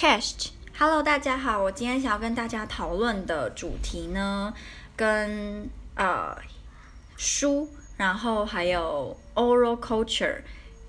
Chest，Hello，大家好，我今天想要跟大家讨论的主题呢，跟呃书，然后还有 oral culture，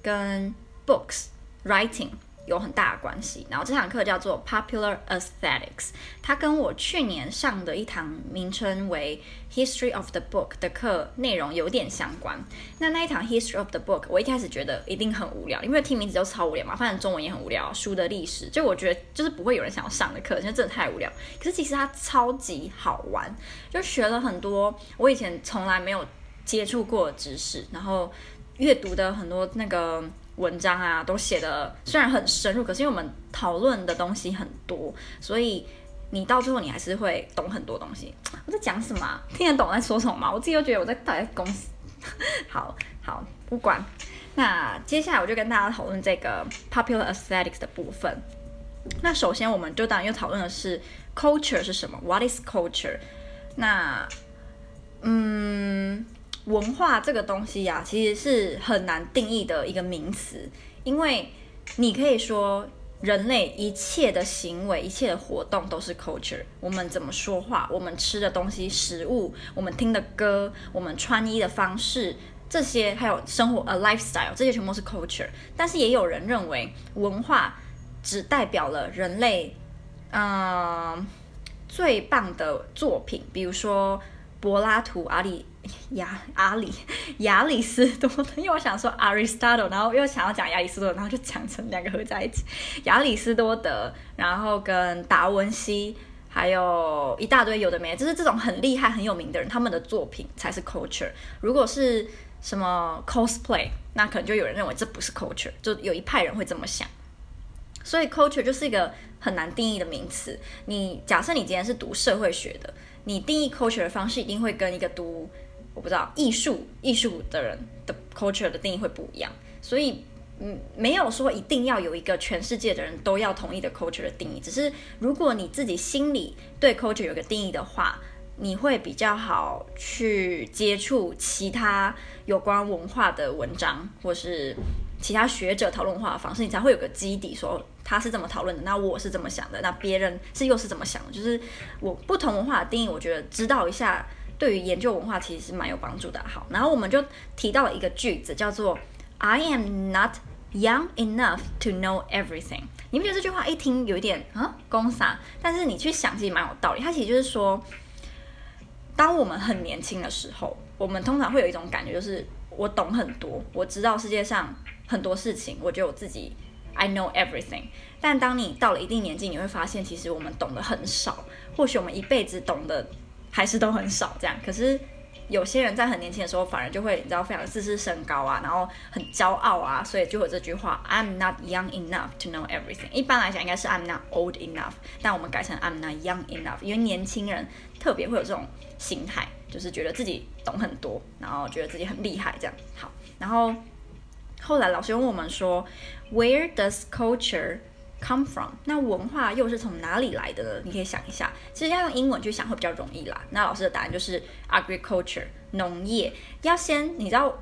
跟 books writing。有很大的关系，然后这堂课叫做 Popular Aesthetics，它跟我去年上的一堂名称为 History of the Book 的课内容有点相关。那那一堂 History of the Book，我一开始觉得一定很无聊，因为听名字就超无聊嘛，反正中文也很无聊，书的历史，就我觉得就是不会有人想要上的课，因为真的太无聊。可是其实它超级好玩，就学了很多我以前从来没有接触过的知识，然后阅读的很多那个。文章啊，都写的虽然很深入，可是因为我们讨论的东西很多，所以你到最后你还是会懂很多东西。我在讲什么啊？听得懂我在说什么吗？我自己都觉得我在在公司。好好，不管。那接下来我就跟大家讨论这个 popular aesthetics 的部分。那首先我们就当然又讨论的是 culture 是什么？What is culture？那嗯。文化这个东西呀、啊，其实是很难定义的一个名词，因为你可以说人类一切的行为、一切的活动都是 culture。我们怎么说话，我们吃的东西、食物，我们听的歌，我们穿衣的方式，这些还有生活 a lifestyle，这些全部是 culture。但是也有人认为，文化只代表了人类，嗯、最棒的作品，比如说柏拉图、阿里。亚阿里 亚里斯多德，因为我想说 Aristotle，然后又想要讲亚里斯多德，然后就讲成两个合在一起。亚里斯多德，然后跟达文西，还有一大堆有的没，就是这种很厉害很有名的人，他们的作品才是 culture。如果是什么 cosplay，那可能就有人认为这不是 culture，就有一派人会这么想。所以 culture 就是一个很难定义的名词。你假设你今天是读社会学的，你定义 culture 的方式一定会跟一个读我不知道艺术艺术的人的 culture 的定义会不一样，所以嗯，没有说一定要有一个全世界的人都要同意的 culture 的定义，只是如果你自己心里对 culture 有个定义的话，你会比较好去接触其他有关文化的文章，或是其他学者讨论文化的方式，你才会有个基底，说他是这么讨论的，那我是这么想的，那别人是又是怎么想的，就是我不同文化的定义，我觉得知道一下。对于研究文化其实是蛮有帮助的。好，然后我们就提到了一个句子，叫做 "I am not young enough to know everything"。你不觉得这句话一听有一点啊，公傻？但是你去想，其实蛮有道理。它其实就是说，当我们很年轻的时候，我们通常会有一种感觉，就是我懂很多，我知道世界上很多事情，我觉得我自己 I know everything。但当你到了一定年纪，你会发现，其实我们懂得很少。或许我们一辈子懂得。还是都很少这样，可是有些人在很年轻的时候，反而就会你知道非常自视甚高啊，然后很骄傲啊，所以就有这句话：I'm not young enough to know everything。一般来讲应该是 I'm not old enough，但我们改成 I'm not young enough，因为年轻人特别会有这种心态，就是觉得自己懂很多，然后觉得自己很厉害这样。好，然后后来老师问我们说，Where does culture come from，那文化又是从哪里来的呢？你可以想一下，其实要用英文去想会比较容易啦。那老师的答案就是 agriculture，农业。要先你知道，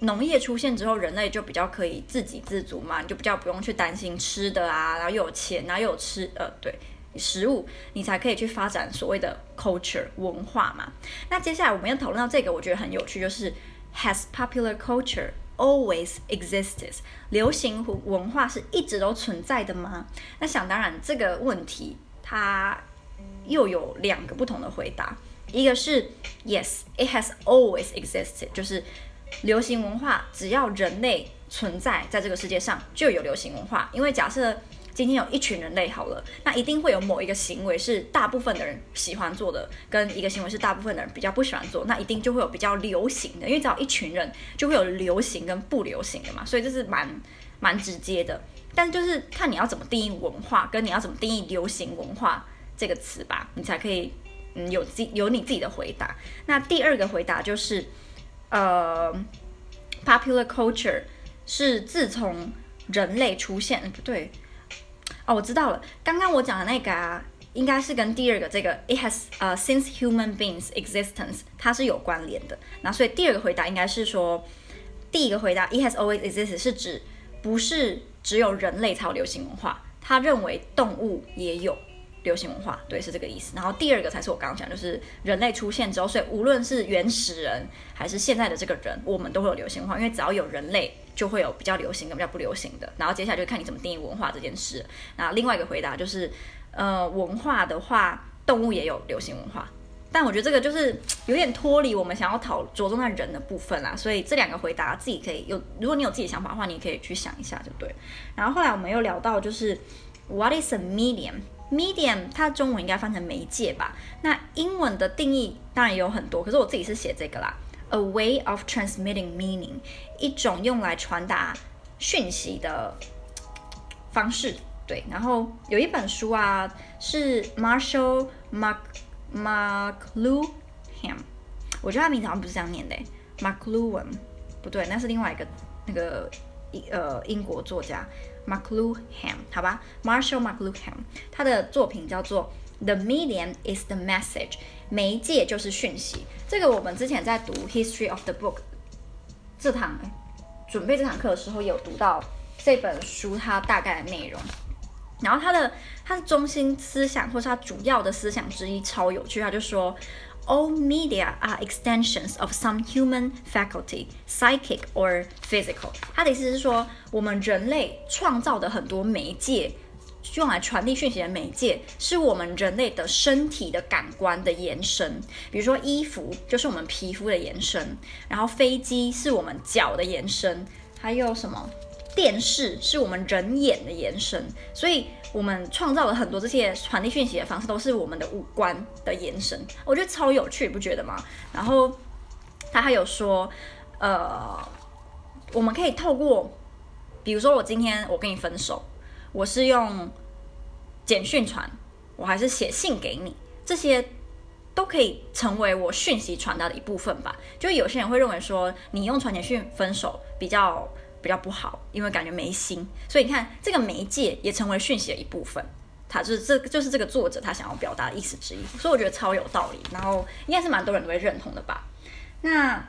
农业出现之后，人类就比较可以自给自足嘛，你就比较不用去担心吃的啊，然后又有钱，然后又有吃呃对食物，你才可以去发展所谓的 culture 文化嘛。那接下来我们要讨论到这个，我觉得很有趣，就是 has popular culture always existed，流行文化是一直都存在的吗？那想当然，这个问题它又有两个不同的回答。一个是 Yes，it has always existed，就是流行文化只要人类存在在这个世界上就有流行文化，因为假设。今天有一群人类好了，那一定会有某一个行为是大部分的人喜欢做的，跟一个行为是大部分的人比较不喜欢做，那一定就会有比较流行的，因为只要一群人就会有流行跟不流行的嘛，所以这是蛮蛮直接的。但就是看你要怎么定义文化，跟你要怎么定义流行文化这个词吧，你才可以嗯有自有你自己的回答。那第二个回答就是，呃，popular culture 是自从人类出现，不对。哦，我知道了。刚刚我讲的那个啊，应该是跟第二个这个 it has 呃、uh, since human beings existence 它是有关联的。那所以第二个回答应该是说，第一个回答 it has always existed 是指不是只有人类才有流行文化，他认为动物也有流行文化，对，是这个意思。然后第二个才是我刚刚讲，就是人类出现之后，所以无论是原始人还是现在的这个人，我们都会有流行文化，因为只要有人类，就会有比较流行跟比较不流行的。然后接下来就看你怎么定义文化这件事。那另外一个回答就是，呃，文化的话，动物也有流行文化。但我觉得这个就是有点脱离我们想要讨着重在人的部分啦，所以这两个回答自己可以有，如果你有自己想法的话，你可以去想一下就对。然后后来我们又聊到就是 What is a medium？Medium 它中文应该翻成媒介吧？那英文的定义当然也有很多，可是我自己是写这个啦，A way of transmitting meaning，一种用来传达讯息的方式。对，然后有一本书啊，是 Marshall Mark。McLuhan，我觉得他名字好像不是这样念的，MacLuhan，不对，那是另外一个那个呃英国作家 MacLuhan，好吧，Marshall MacLuhan，他的作品叫做《The Medium is the Message》，媒介就是讯息。这个我们之前在读《History of the Book》这堂准备这堂课的时候，有读到这本书它大概的内容。然后它的它的中心思想，或是它主要的思想之一，超有趣。他就说，All media are extensions of some human faculty, psychic or physical。他的意思是说，我们人类创造的很多媒介，用来传递讯息的媒介，是我们人类的身体的感官的延伸。比如说，衣服就是我们皮肤的延伸，然后飞机是我们脚的延伸，还有什么？电视是我们人眼的延伸，所以我们创造了很多这些传递讯息的方式，都是我们的五官的延伸。我觉得超有趣，不觉得吗？然后他还有说，呃，我们可以透过，比如说我今天我跟你分手，我是用简讯传，我还是写信给你，这些都可以成为我讯息传达的一部分吧。就有些人会认为说，你用传简讯分手比较。比较不好，因为感觉没心，所以你看这个媒介也成为讯息的一部分。他就是这就是这个作者他想要表达的意思之一，所以我觉得超有道理。然后应该是蛮多人都会认同的吧。那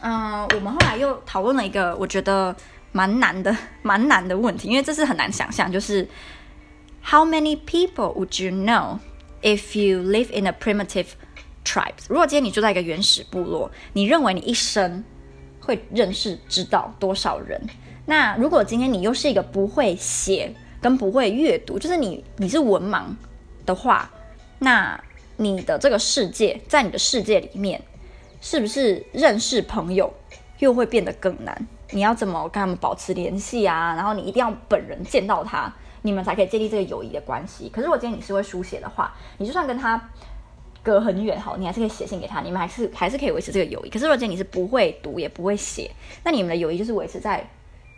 嗯、我们后来又讨论了一个我觉得蛮难的、蛮难的问题，因为这是很难想象，就是 How many people would you know if you live in a primitive tribes？如果今天你住在一个原始部落，你认为你一生会认识知道多少人？那如果今天你又是一个不会写跟不会阅读，就是你你是文盲的话，那你的这个世界，在你的世界里面，是不是认识朋友又会变得更难？你要怎么跟他们保持联系啊？然后你一定要本人见到他，你们才可以建立这个友谊的关系。可是如果今天你是会书写的话，你就算跟他。隔很远好，你还是可以写信给他，你们还是还是可以维持这个友谊。可是如果今天你是不会读也不会写，那你们的友谊就是维持在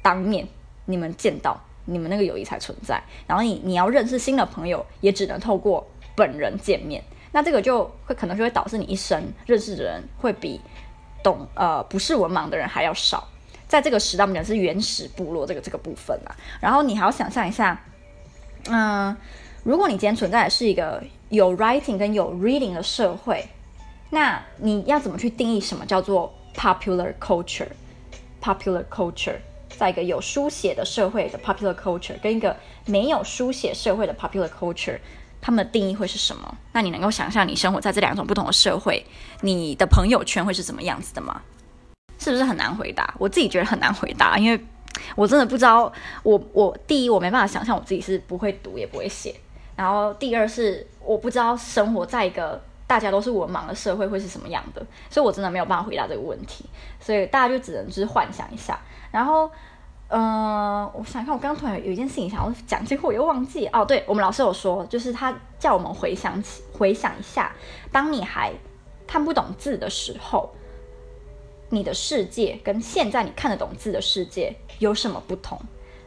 当面，你们见到，你们那个友谊才存在。然后你你要认识新的朋友，也只能透过本人见面。那这个就会可能就会导致你一生认识的人会比懂呃不是文盲的人还要少。在这个时代，我们讲是原始部落这个这个部分啊。然后你还要想象一下，嗯、如果你今天存在的是一个。有 writing 跟有 reading 的社会，那你要怎么去定义什么叫做 popular culture？popular culture 在一个有书写的社会的 popular culture，跟一个没有书写社会的 popular culture，他们的定义会是什么？那你能够想象你生活在这两种不同的社会，你的朋友圈会是怎么样子的吗？是不是很难回答？我自己觉得很难回答，因为我真的不知道。我我第一，我没办法想象我自己是不会读也不会写。然后第二是我不知道生活在一个大家都是文盲的社会会是什么样的，所以我真的没有办法回答这个问题，所以大家就只能就是幻想一下。然后，嗯、我想看，我刚刚突然有一件事情想要讲，结果我又忘记。哦，对，我们老师有说，就是他叫我们回想起、回想一下，当你还看不懂字的时候，你的世界跟现在你看得懂字的世界有什么不同？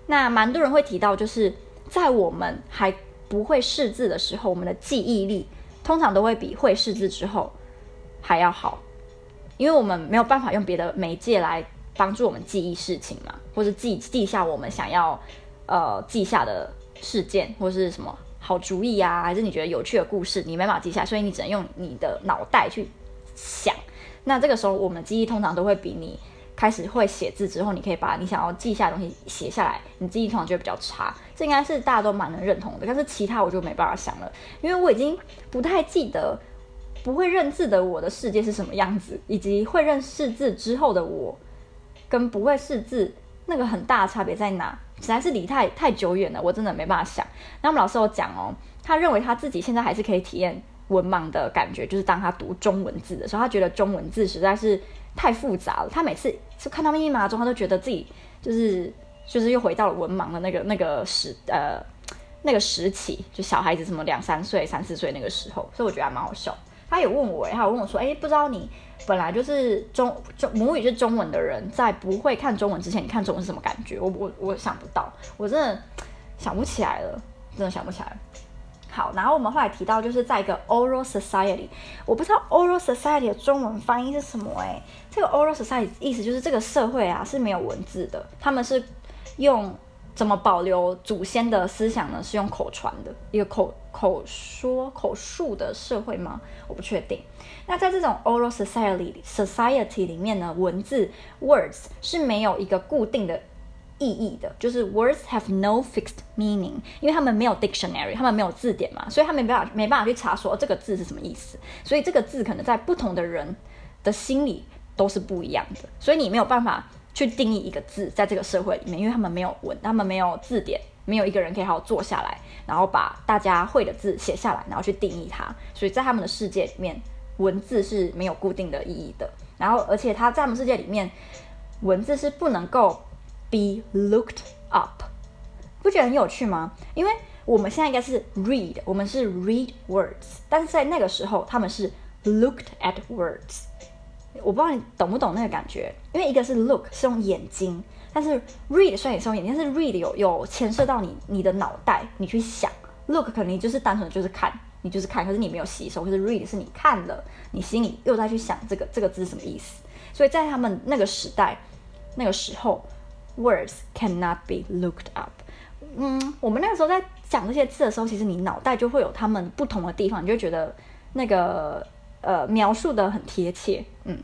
那蛮多人会提到，就是在我们还不会识字的时候，我们的记忆力通常都会比会识字之后还要好，因为我们没有办法用别的媒介来帮助我们记忆事情嘛，或者记记下我们想要呃记下的事件，或是什么好主意啊，还是你觉得有趣的故事，你没办法记下，所以你只能用你的脑袋去想。那这个时候，我们的记忆通常都会比你开始会写字之后，你可以把你想要记下的东西写下来，你记忆通常就会比较差。这应该是大家都蛮能认同的。但是其他我就没办法想了，因为我已经不太记得不会认字的我的世界是什么样子，以及会认识字之后的我跟不会识字那个很大的差别在哪，实在是离太太久远了，我真的没办法想。那我们老师有讲哦，他认为他自己现在还是可以体验文盲的感觉，就是当他读中文字的时候，他觉得中文字实在是太复杂了，他每次。就看到密密麻麻中，他都觉得自己就是就是又回到了文盲的那个那个时呃那个时期，就小孩子什么两三岁、三四岁那个时候，所以我觉得还蛮好笑。他有问我，哎，他有问我说，哎，不知道你本来就是中中母语是中文的人，在不会看中文之前，你看中文是什么感觉？我我我想不到，我真的想不起来了，真的想不起来了。好，然后我们后来提到，就是在一个 oral society，我不知道 oral society 的中文翻译是什么哎。这个 oral society 意思就是这个社会啊是没有文字的，他们是用怎么保留祖先的思想呢？是用口传的一个口口说口述的社会吗？我不确定。那在这种 oral society society 里面呢，文字 words 是没有一个固定的。意义的，就是 words have no fixed meaning，因为他们没有 dictionary，他们没有字典嘛，所以他们没办法没办法去查说这个字是什么意思，所以这个字可能在不同的人的心里都是不一样的，所以你没有办法去定义一个字在这个社会里面，因为他们没有文，他们没有字典，没有一个人可以好好坐下来，然后把大家会的字写下来，然后去定义它，所以在他们的世界里面，文字是没有固定的意义的，然后而且他在他们世界里面，文字是不能够。Be looked up，不觉得很有趣吗？因为我们现在应该是 read，我们是 read words，但是在那个时候他们是 looked at words。我不知道你懂不懂那个感觉？因为一个是 look 是用眼睛，但是 read 虽然也是用眼睛，但是 read 有有牵涉到你你的脑袋，你去想。look 可能你就是单纯就是看，你就是看，可是你没有吸收。可是 read 是你看了，你心里又在去想这个这个字是什么意思。所以在他们那个时代，那个时候。Words cannot be looked up。嗯，我们那个时候在讲这些字的时候，其实你脑袋就会有他们不同的地方，你就觉得那个呃描述的很贴切。嗯，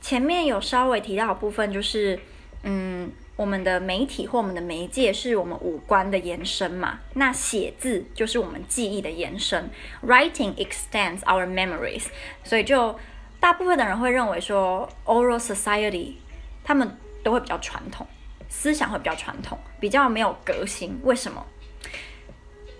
前面有稍微提到部分，就是嗯，我们的媒体或我们的媒介是我们五官的延伸嘛，那写字就是我们记忆的延伸。Writing extends our memories。所以就大部分的人会认为说，oral society 他们。都会比较传统，思想会比较传统，比较没有革新。为什么？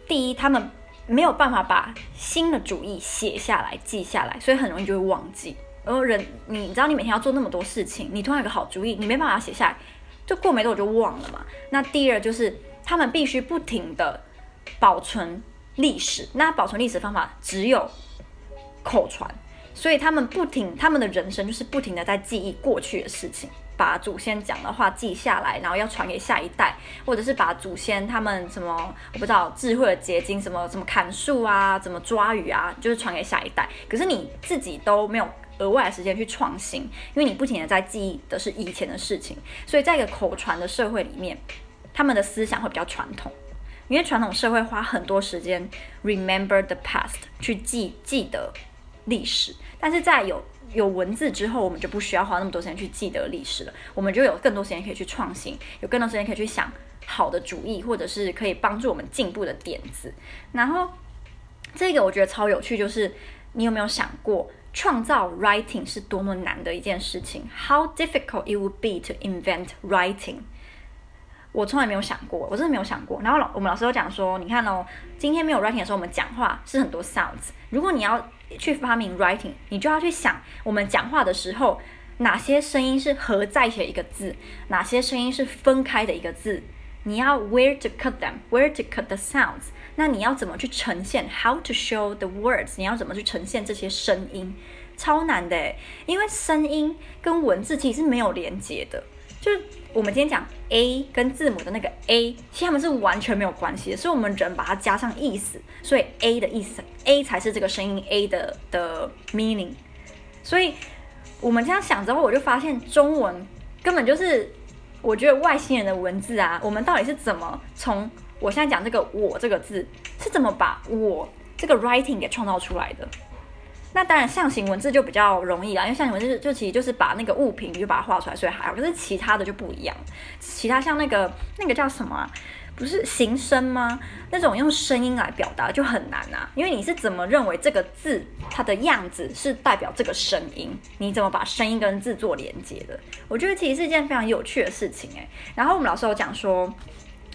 第一，他们没有办法把新的主意写下来、记下来，所以很容易就会忘记。而人，你知道，你每天要做那么多事情，你突然有个好主意，你没办法写下来，就过没多久就忘了嘛。那第二就是，他们必须不停地保存历史，那保存历史的方法只有口传，所以他们不停，他们的人生就是不停地在记忆过去的事情。把祖先讲的话记下来，然后要传给下一代，或者是把祖先他们什么我不知道智慧的结晶，什么什么砍树啊，怎么抓鱼啊，就是传给下一代。可是你自己都没有额外的时间去创新，因为你不停的在记忆的是以前的事情，所以在一个口传的社会里面，他们的思想会比较传统，因为传统社会花很多时间 remember the past 去记记得历史，但是在有有文字之后，我们就不需要花那么多时间去记得历史了，我们就有更多时间可以去创新，有更多时间可以去想好的主意，或者是可以帮助我们进步的点子。然后这个我觉得超有趣，就是你有没有想过，创造 writing 是多么难的一件事情？How difficult it would be to invent writing？我从来没有想过，我真的没有想过。然后老我们老师有讲说，你看哦，今天没有 writing 的时候，我们讲话是很多 sounds。如果你要去发明 writing，你就要去想我们讲话的时候，哪些声音是合在一起的一个字，哪些声音是分开的一个字。你要 where to cut them，where to cut the sounds。那你要怎么去呈现？How to show the words？你要怎么去呈现这些声音？超难的诶，因为声音跟文字其实没有连接的，就是。我们今天讲 A 跟字母的那个 A，其实他们是完全没有关系的，所以我们人把它加上意思，所以 A 的意思，A 才是这个声音 A 的的 meaning。所以我们这样想之后，我就发现中文根本就是我觉得外星人的文字啊。我们到底是怎么从我现在讲这个“我”这个字是怎么把我这个 writing 给创造出来的？那当然象形文字就比较容易啦，因为象形文字就，其实就是把那个物品就把它画出来，所以还好。可是其他的就不一样，其他像那个那个叫什么？不是形声吗？那种用声音来表达就很难啊，因为你是怎么认为这个字它的样子是代表这个声音？你怎么把声音跟字做连接的？我觉得其实是一件非常有趣的事情诶。然后我们老师有讲说。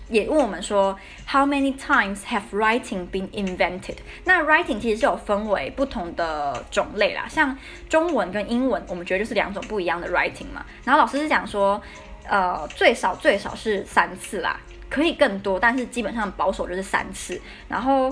也问我们说，How many times have writing been invented？那 writing 其实是有分为不同的种类啦，像中文跟英文，我们觉得就是两种不一样的 writing 嘛。然后老师是讲说，呃，最少最少是三次啦，可以更多，但是基本上保守就是三次。然后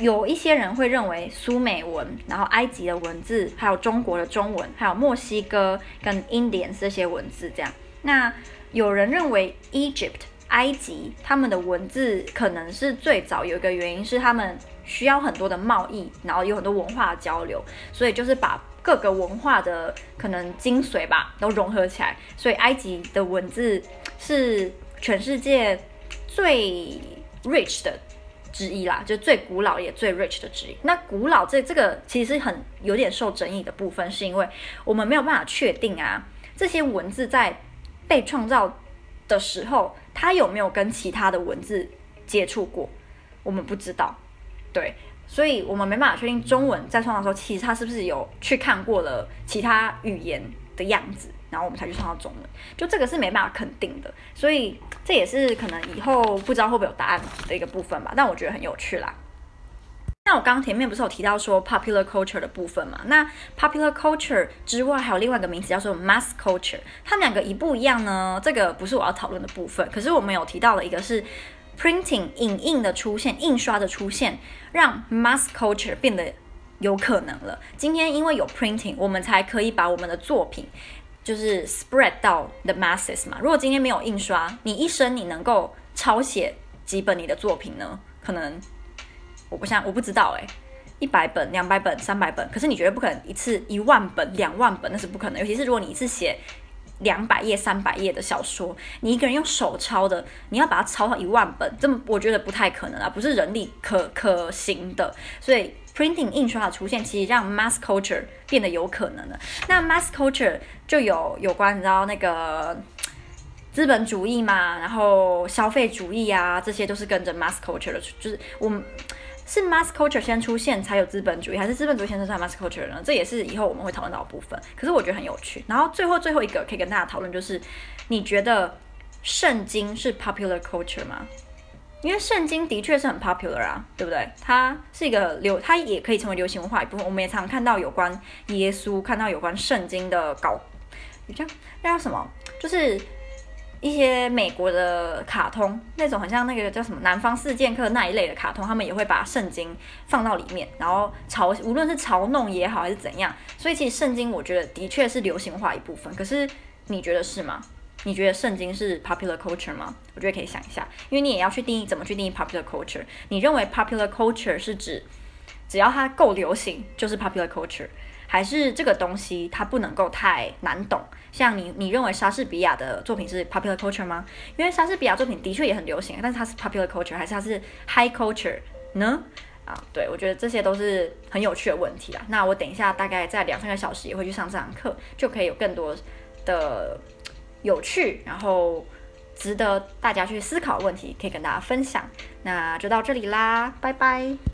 有一些人会认为苏美文，然后埃及的文字，还有中国的中文，还有墨西哥跟 Indian 这些文字这样。那有人认为 Egypt。埃及他们的文字可能是最早，有一个原因是他们需要很多的贸易，然后有很多文化交流，所以就是把各个文化的可能精髓吧都融合起来，所以埃及的文字是全世界最 rich 的之一啦，就最古老也最 rich 的之一。那古老这这个其实很有点受争议的部分，是因为我们没有办法确定啊，这些文字在被创造的时候。他有没有跟其他的文字接触过？我们不知道，对，所以我们没办法确定中文在创造的时候，其实他是不是有去看过了其他语言的样子，然后我们才去创造中文。就这个是没办法肯定的，所以这也是可能以后不知道会不会有答案的一个部分吧。但我觉得很有趣啦。那我刚刚前面不是有提到说 popular culture 的部分嘛？那 popular culture 之外还有另外一个名词叫做 mass culture，它们两个一不一样呢？这个不是我要讨论的部分。可是我们有提到的一个是 printing 影印的出现，印刷的出现，让 mass culture 变得有可能了。今天因为有 printing，我们才可以把我们的作品就是 spread 到 the masses 嘛。如果今天没有印刷，你一生你能够抄写几本你的作品呢？可能。我不像，我不知道哎，一百本、两百本、三百本，可是你觉得不可能一次一万本、两万本，那是不可能。尤其是如果你一次写两百页、三百页的小说，你一个人用手抄的，你要把它抄到一万本，这么我觉得不太可能啊，不是人力可可行的。所以 printing 印刷的出现，其实让 mass culture 变得有可能了。那 mass culture 就有有关，你知道那个资本主义嘛，然后消费主义啊，这些都是跟着 mass culture 的，就是我们。是 mass culture 先出现才有资本主义，还是资本主义先出现才有 mass culture 呢？这也是以后我们会讨论到的部分。可是我觉得很有趣。然后最后最后一个可以跟大家讨论，就是你觉得圣经是 popular culture 吗？因为圣经的确是很 popular 啊，对不对？它是一个流，它也可以成为流行文化一部分。我们也常看到有关耶稣，看到有关圣经的稿，你这样那叫什么？就是。一些美国的卡通，那种很像那个叫什么《南方四剑客》那一类的卡通，他们也会把圣经放到里面，然后嘲无论是嘲弄也好还是怎样，所以其实圣经我觉得的确是流行化一部分。可是你觉得是吗？你觉得圣经是 popular culture 吗？我觉得可以想一下，因为你也要去定义怎么去定义 popular culture。你认为 popular culture 是指只要它够流行就是 popular culture？还是这个东西它不能够太难懂，像你，你认为莎士比亚的作品是 popular culture 吗？因为莎士比亚作品的确也很流行，但是它是 popular culture 还是它是 high culture 呢？啊，对，我觉得这些都是很有趣的问题啊。那我等一下大概在两三个小时也会去上这堂课，就可以有更多的有趣，然后值得大家去思考的问题可以跟大家分享。那就到这里啦，拜拜。